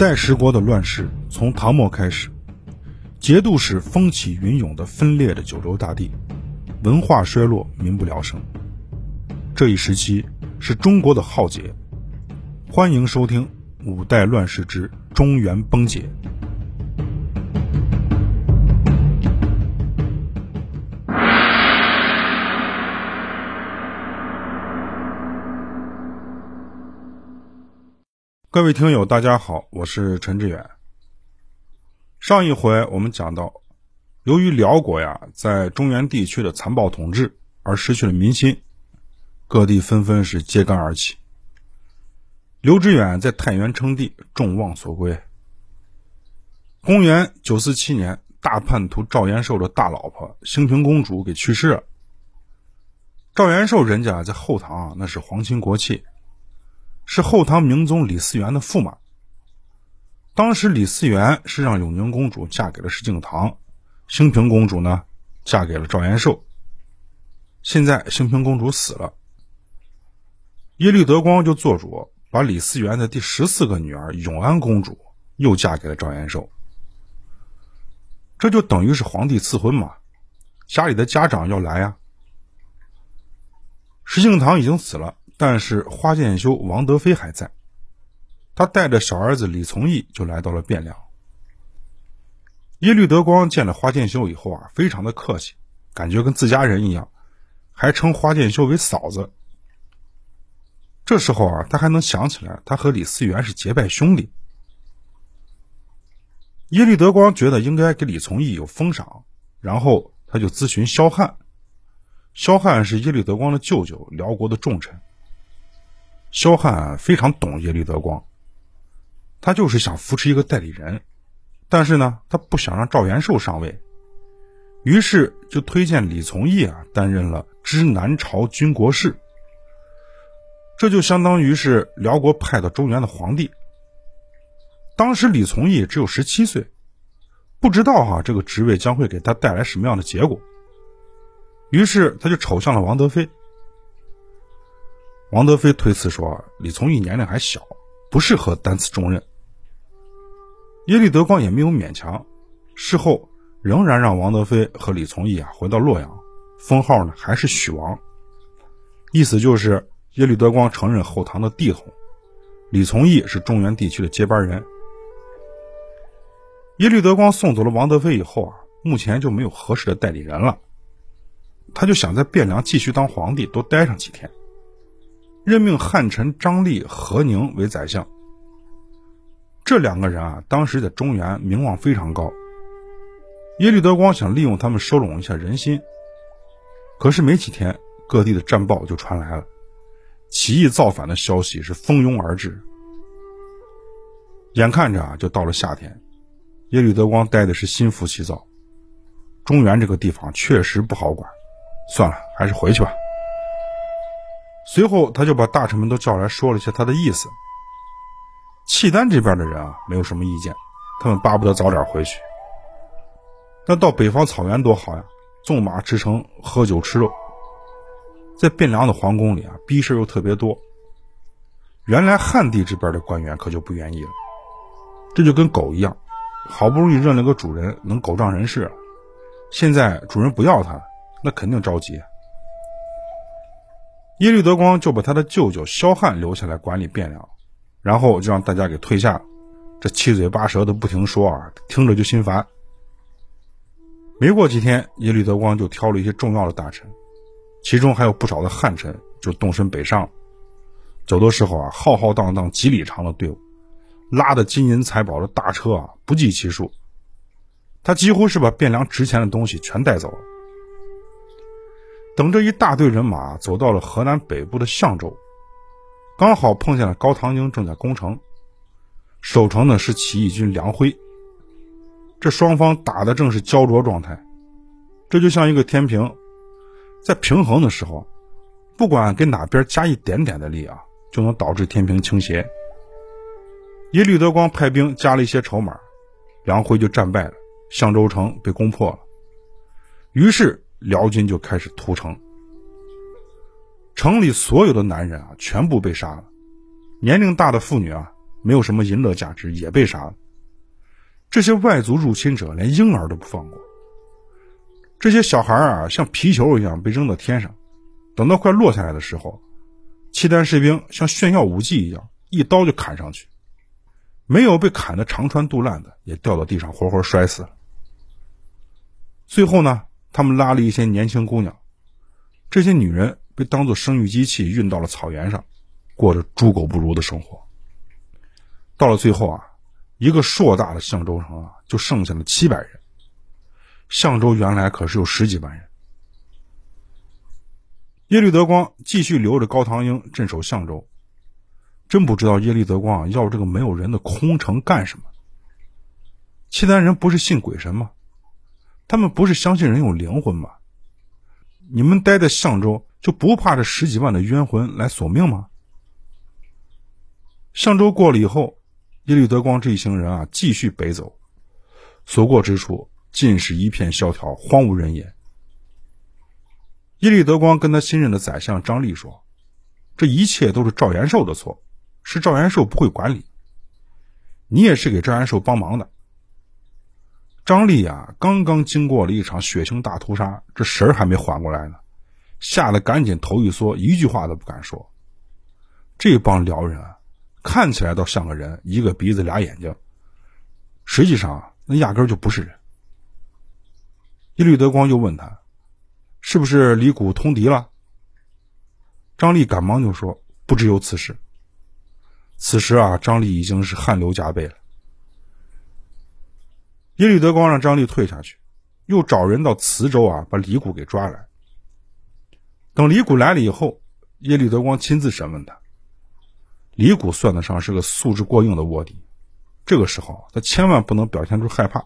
五代十国的乱世从唐末开始，节度使风起云涌的分裂着九州大地，文化衰落，民不聊生。这一时期是中国的浩劫。欢迎收听《五代乱世之中原崩解》。各位听友，大家好，我是陈志远。上一回我们讲到，由于辽国呀在中原地区的残暴统治而失去了民心，各地纷纷是揭竿而起。刘知远在太原称帝，众望所归。公元九四七年，大叛徒赵延寿的大老婆兴平公主给去世了。赵延寿人家在后唐那是皇亲国戚。是后唐明宗李嗣源的驸马。当时李嗣源是让永宁公主嫁给了石敬瑭，兴平公主呢嫁给了赵延寿。现在兴平公主死了，耶律德光就做主把李嗣源的第十四个女儿永安公主又嫁给了赵延寿。这就等于是皇帝赐婚嘛，家里的家长要来呀。石敬瑭已经死了。但是花建修、王德飞还在，他带着小儿子李从义就来到了汴梁。耶律德光见了花建修以后啊，非常的客气，感觉跟自家人一样，还称花建修为嫂子。这时候啊，他还能想起来，他和李嗣源是结拜兄弟。耶律德光觉得应该给李从义有封赏，然后他就咨询萧汉。萧汉是耶律德光的舅舅，辽国的重臣。萧汉非常懂耶律德光，他就是想扶持一个代理人，但是呢，他不想让赵元寿上位，于是就推荐李从义啊担任了知南朝军国事，这就相当于是辽国派到中原的皇帝。当时李从义只有十七岁，不知道哈这个职位将会给他带来什么样的结果，于是他就瞅向了王德妃。王德妃推辞说：“李从义年龄还小，不适合担此重任。”耶律德光也没有勉强，事后仍然让王德妃和李从义啊回到洛阳，封号呢还是许王，意思就是耶律德光承认后唐的帝统，李从义是中原地区的接班人。耶律德光送走了王德妃以后啊，目前就没有合适的代理人了，他就想在汴梁继续当皇帝，多待上几天。任命汉臣张立、何宁为宰相。这两个人啊，当时在中原名望非常高。耶律德光想利用他们收拢一下人心，可是没几天，各地的战报就传来了，起义造反的消息是蜂拥而至。眼看着啊，就到了夏天，耶律德光待的是心浮气躁。中原这个地方确实不好管，算了，还是回去吧。随后，他就把大臣们都叫来说了一下他的意思。契丹这边的人啊，没有什么意见，他们巴不得早点回去。那到北方草原多好呀，纵马驰骋，喝酒吃肉。在汴梁的皇宫里啊，逼事又特别多。原来汉地这边的官员可就不愿意了，这就跟狗一样，好不容易认了个主人，能狗仗人势了，现在主人不要他了，那肯定着急。耶律德光就把他的舅舅萧翰留下来管理汴梁，然后就让大家给退下。这七嘴八舌的不停说啊，听着就心烦。没过几天，耶律德光就挑了一些重要的大臣，其中还有不少的汉臣，就动身北上。走的时候啊，浩浩荡荡几里长的队伍，拉的金银财宝的大车啊，不计其数。他几乎是把汴梁值钱的东西全带走了。等这一大队人马走到了河南北部的象州，刚好碰见了高唐英正在攻城，守城的是起义军梁辉。这双方打的正是焦灼状态，这就像一个天平，在平衡的时候，不管给哪边加一点点的力啊，就能导致天平倾斜。耶律德光派兵加了一些筹码，梁辉就战败了，象州城被攻破了，于是。辽军就开始屠城，城里所有的男人啊，全部被杀了，年龄大的妇女啊，没有什么淫乐价值也被杀了。这些外族入侵者连婴儿都不放过，这些小孩啊像皮球一样被扔到天上，等到快落下来的时候，契丹士兵像炫耀武技一样，一刀就砍上去。没有被砍得肠穿肚烂的，也掉到地上活活摔死了。最后呢，他们拉了一些年轻姑娘，这些女人被当作生育机器运到了草原上，过着猪狗不如的生活。到了最后啊，一个硕大的象州城啊，就剩下了七百人。象州原来可是有十几万人。耶律德光继续留着高唐英镇守象州。真不知道耶律德光要这个没有人的空城干什么？契丹人不是信鬼神吗？他们不是相信人有灵魂吗？你们待在象州就不怕这十几万的冤魂来索命吗？象州过了以后，耶律德光这一行人啊，继续北走，所过之处尽是一片萧条，荒无人烟。耶律德光跟他新任的宰相张立说：“这一切都是赵延寿的错。”是赵延寿不会管理，你也是给赵延寿帮忙的。张丽啊，刚刚经过了一场血腥大屠杀，这神儿还没缓过来呢，吓得赶紧头一缩，一句话都不敢说。这帮辽人啊，看起来倒像个人，一个鼻子俩眼睛，实际上那压根就不是人。耶律德光又问他，是不是李谷通敌了？张丽赶忙就说，不知有此事。此时啊，张丽已经是汗流浃背了。耶律德光让张力退下去，又找人到磁州啊，把李谷给抓来。等李谷来了以后，耶律德光亲自审问他。李谷算得上是个素质过硬的卧底，这个时候他千万不能表现出害怕。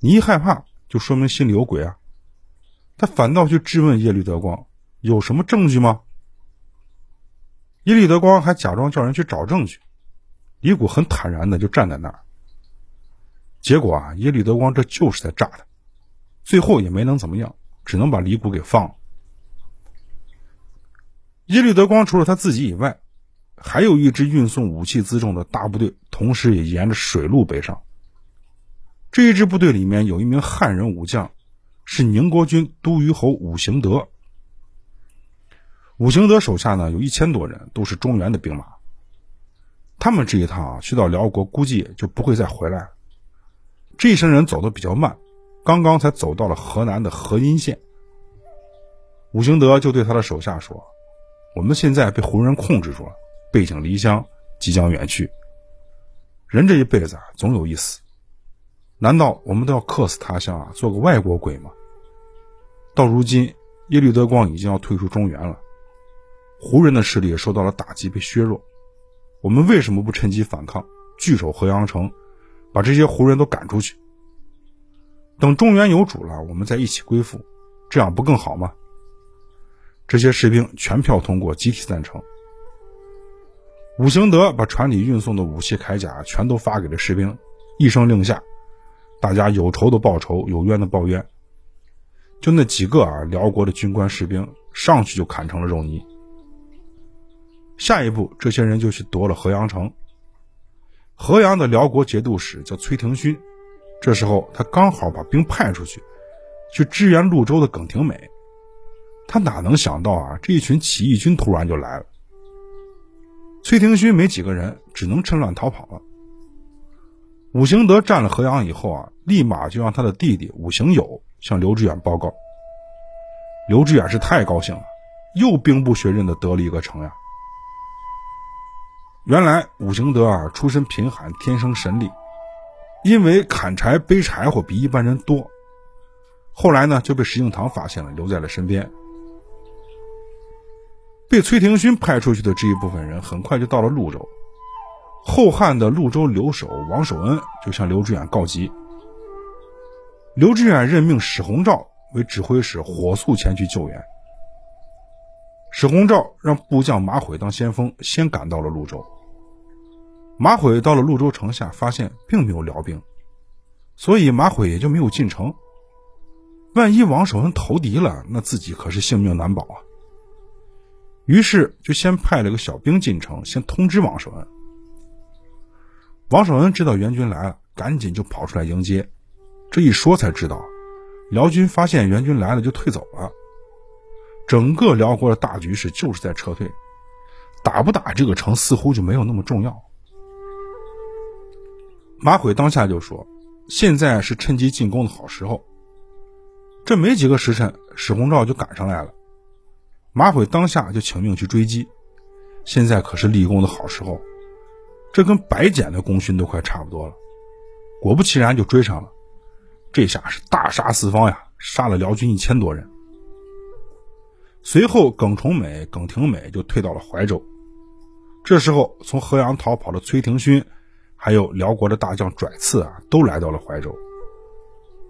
你一害怕，就说明心里有鬼啊！他反倒去质问耶律德光：“有什么证据吗？”耶律德光还假装叫人去找证据，李谷很坦然的就站在那儿。结果啊，耶律德光这就是在炸他，最后也没能怎么样，只能把李谷给放了。耶律德光除了他自己以外，还有一支运送武器辎重的大部队，同时也沿着水路北上。这一支部队里面有一名汉人武将，是宁国军都虞侯武行德。武行德手下呢有一千多人，都是中原的兵马。他们这一趟啊去到辽国，估计就不会再回来了。这一生人走的比较慢，刚刚才走到了河南的河阴县。武行德就对他的手下说：“我们现在被胡人控制住了，背井离乡，即将远去。人这一辈子啊，总有一死。难道我们都要客死他乡啊，做个外国鬼吗？到如今，耶律德光已经要退出中原了。”胡人的势力受到了打击，被削弱。我们为什么不趁机反抗，据守河阳城，把这些胡人都赶出去？等中原有主了，我们再一起归附，这样不更好吗？这些士兵全票通过，集体赞成。武行德把船里运送的武器铠甲全都发给了士兵，一声令下，大家有仇的报仇，有冤的报冤。就那几个啊，辽国的军官士兵上去就砍成了肉泥。下一步，这些人就去夺了河阳城。河阳的辽国节度使叫崔廷勋，这时候他刚好把兵派出去，去支援潞州的耿廷美。他哪能想到啊，这一群起义军突然就来了。崔廷勋没几个人，只能趁乱逃跑了。武行德占了河阳以后啊，立马就让他的弟弟武行友向刘知远报告。刘知远是太高兴了，又兵不血刃的得了一个城呀。原来武行德啊，出身贫寒，天生神力，因为砍柴背柴火比一般人多，后来呢就被石敬瑭发现了，留在了身边。被崔廷勋派出去的这一部分人，很快就到了潞州。后汉的潞州留守王守恩就向刘知远告急，刘知远任命史弘照为指挥使，火速前去救援。史弘照让部将马悔当先锋，先赶到了潞州。马毁到了潞州城下，发现并没有辽兵，所以马毁也就没有进城。万一王守恩投敌了，那自己可是性命难保啊。于是就先派了个小兵进城，先通知王守恩。王守恩知道援军来了，赶紧就跑出来迎接。这一说才知道，辽军发现援军来了就退走了。整个辽国的大局势就是在撤退，打不打这个城似乎就没有那么重要。马悔当下就说：“现在是趁机进攻的好时候。”这没几个时辰，史洪照就赶上来了。马悔当下就请命去追击。现在可是立功的好时候，这跟白捡的功勋都快差不多了。果不其然，就追上了。这下是大杀四方呀，杀了辽军一千多人。随后，耿崇美、耿廷美就退到了怀州。这时候，从河阳逃跑的崔廷勋，还有辽国的大将拽刺啊，都来到了怀州。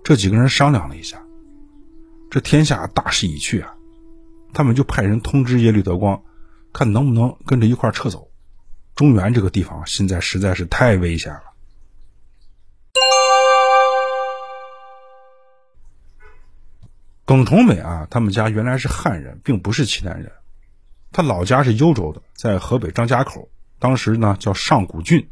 这几个人商量了一下。这天下大势已去啊，他们就派人通知耶律德光，看能不能跟着一块撤走。中原这个地方现在实在是太危险了。耿崇美啊，他们家原来是汉人，并不是契丹人。他老家是幽州的，在河北张家口，当时呢叫上古郡。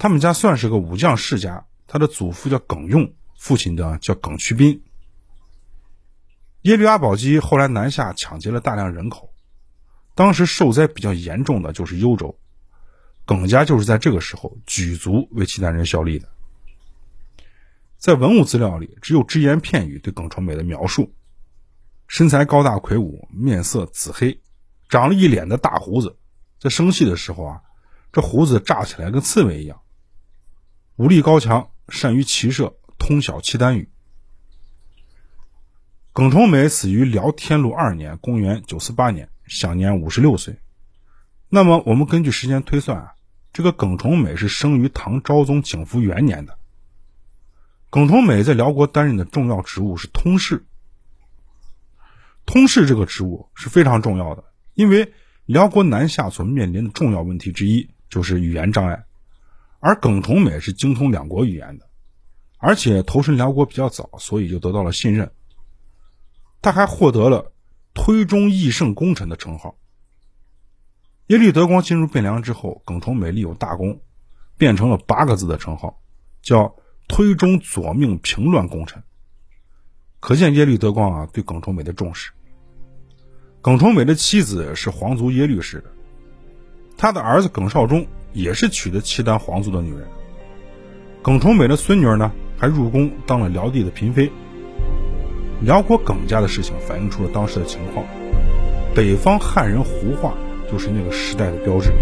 他们家算是个武将世家，他的祖父叫耿用，父亲呢叫耿去斌。耶律阿保机后来南下抢劫了大量人口，当时受灾比较严重的就是幽州，耿家就是在这个时候举足为契丹人效力的。在文物资料里，只有只言片语对耿崇美的描述：身材高大魁梧，面色紫黑，长了一脸的大胡子，在生气的时候啊，这胡子炸起来跟刺猬一样。武力高强，善于骑射，通晓契丹语。耿崇美死于辽天禄二年（公元948年），享年五十六岁。那么，我们根据时间推算啊，这个耿崇美是生于唐昭宗景福元年的。耿崇美在辽国担任的重要职务是通事。通事这个职务是非常重要的，因为辽国南下所面临的重要问题之一就是语言障碍，而耿崇美是精通两国语言的，而且投身辽国比较早，所以就得到了信任。他还获得了推中义圣功臣的称号。耶律德光进入汴梁之后，耿崇美立有大功，变成了八个字的称号，叫推中左命平乱功臣。可见耶律德光啊对耿崇美的重视。耿崇美的妻子是皇族耶律氏的，他的儿子耿绍忠也是娶的契丹皇族的女人。耿崇美的孙女儿呢，还入宫当了辽帝的嫔妃。辽国耿家的事情反映出了当时的情况，北方汉人胡化就是那个时代的标志。